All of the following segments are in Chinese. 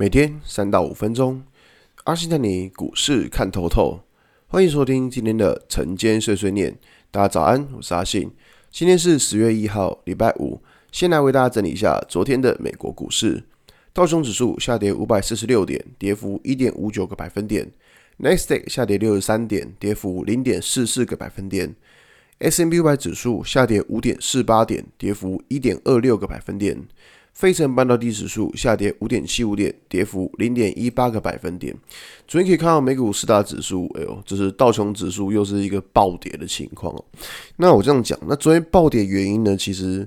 每天三到五分钟，阿信带你股市看透透。欢迎收听今天的晨间碎碎念。大家早安，我是阿信。今天是十月一号，礼拜五。先来为大家整理一下昨天的美国股市。道琼指数下跌五百四十六点，跌幅一点五九个百分点。纳斯达克下跌六十三点，跌幅零点四四个百分点。S&P 五百指数下跌五点四八点，跌幅一点二六个百分点。费城半导体指数下跌五点七五点，跌幅零点一八个百分点。昨天可以看到美股四大指数，哎呦，这是道琼指数又是一个暴跌的情况哦。那我这样讲，那昨天暴跌原因呢？其实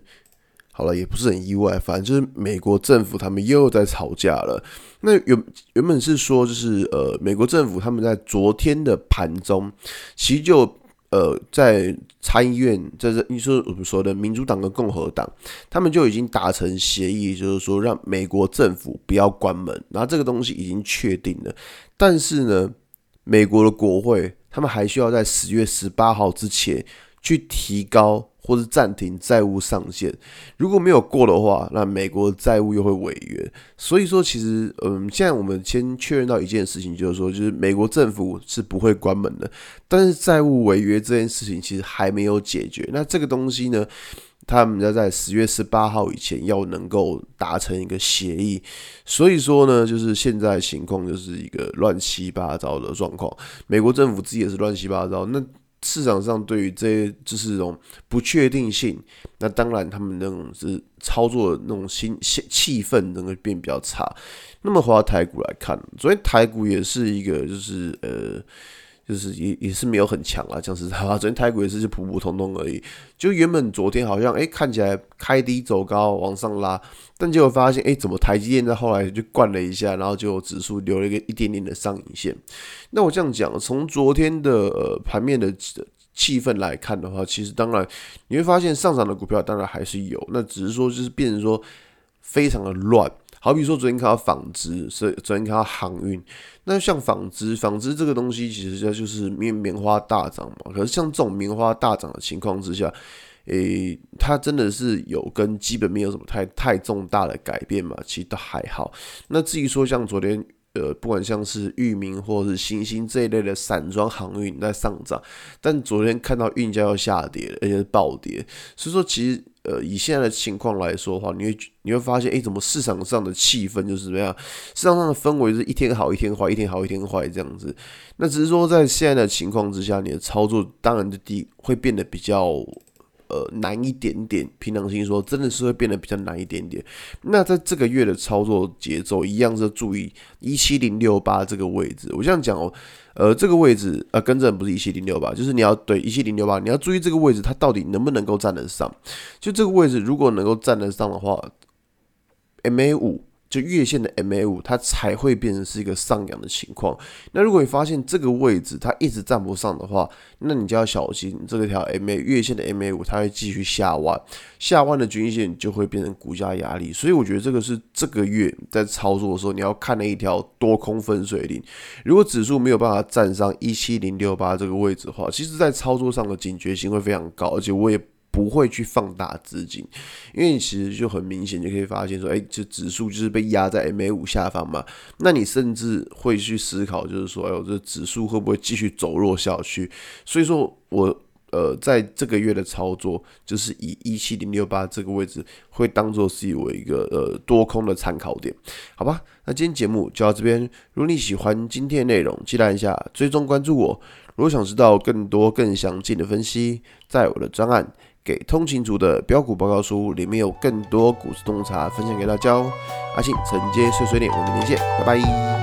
好了，也不是很意外，反正就是美国政府他们又在吵架了。那原原本是说，就是呃，美国政府他们在昨天的盘中，其实就。呃，在参议院，在这你说我们说的民主党跟共和党，他们就已经达成协议，就是说让美国政府不要关门，然后这个东西已经确定了。但是呢，美国的国会他们还需要在十月十八号之前去提高。或是暂停债务上限，如果没有过的话，那美国债务又会违约。所以说，其实，嗯，现在我们先确认到一件事情，就是说，就是美国政府是不会关门的，但是债务违约这件事情其实还没有解决。那这个东西呢，他们要在十月十八号以前要能够达成一个协议。所以说呢，就是现在情况就是一个乱七八糟的状况，美国政府自己也是乱七八糟。那市场上对于这些就是这种不确定性，那当然他们那种是操作的那种心气气氛，能够变比较差。那么回到台股来看，昨天台股也是一个就是呃。就是也也是没有很强啊，讲实在话，昨天台股也是就普普通通而已。就原本昨天好像诶、看起来开低走高往上拉，但结果发现诶、怎么台积电在后来就灌了一下，然后就指数留了一个一点点的上影线。那我这样讲，从昨天的呃盘面的气氛来看的话，其实当然你会发现上涨的股票当然还是有，那只是说就是变成说非常的乱。好比说，昨天看到纺织，所以昨天看到航运。那像纺织，纺织这个东西，其实它就是棉棉花大涨嘛。可是像这种棉花大涨的情况之下，诶、它真的是有跟基本面有什么太太重大的改变嘛？其实都还好。那至于说像昨天，呃，不管像是域名或者是新兴这一类的散装航运在上涨，但昨天看到运价要下跌，而且是暴跌。所以说，其实。呃，以现在的情况来说的话，你会你会发现，诶，怎么市场上的气氛就是怎么样？市场上的氛围是一天好一天坏，一天好一天坏这样子。那只是说，在现在的情况之下，你的操作当然就低，会变得比较呃难一点点。凭良心说，真的是会变得比较难一点点。那在这个月的操作节奏，一样是注意一七零六八这个位置。我这样讲哦。呃，这个位置呃，更正不是一七零六八，就是你要对一七零六八，你要注意这个位置，它到底能不能够站得上？就这个位置，如果能够站得上的话，MA 五。就月线的 MA 五，它才会变成是一个上扬的情况。那如果你发现这个位置它一直站不上的话，那你就要小心这个条 MA 月线的 MA 五，它会继续下弯，下弯的均线就会变成股价压力。所以我觉得这个是这个月在操作的时候你要看的一条多空分水岭。如果指数没有办法站上一七零六八这个位置的话，其实在操作上的警觉性会非常高，而且我也。不会去放大资金，因为你其实就很明显就可以发现说，哎，这指数就是被压在 MA 五下方嘛。那你甚至会去思考，就是说，哎呦，这指数会不会继续走弱下去？所以说我呃，在这个月的操作，就是以一七零六八这个位置，会当做是我一个呃多空的参考点，好吧？那今天节目就到这边。如果你喜欢今天的内容，记得一下追踪关注我。如果想知道更多更详尽的分析，在我的专案。给通勤族的标股报告书里面有更多股市洞察分享给大家哦。阿信承接碎碎念，我们明天见，拜拜。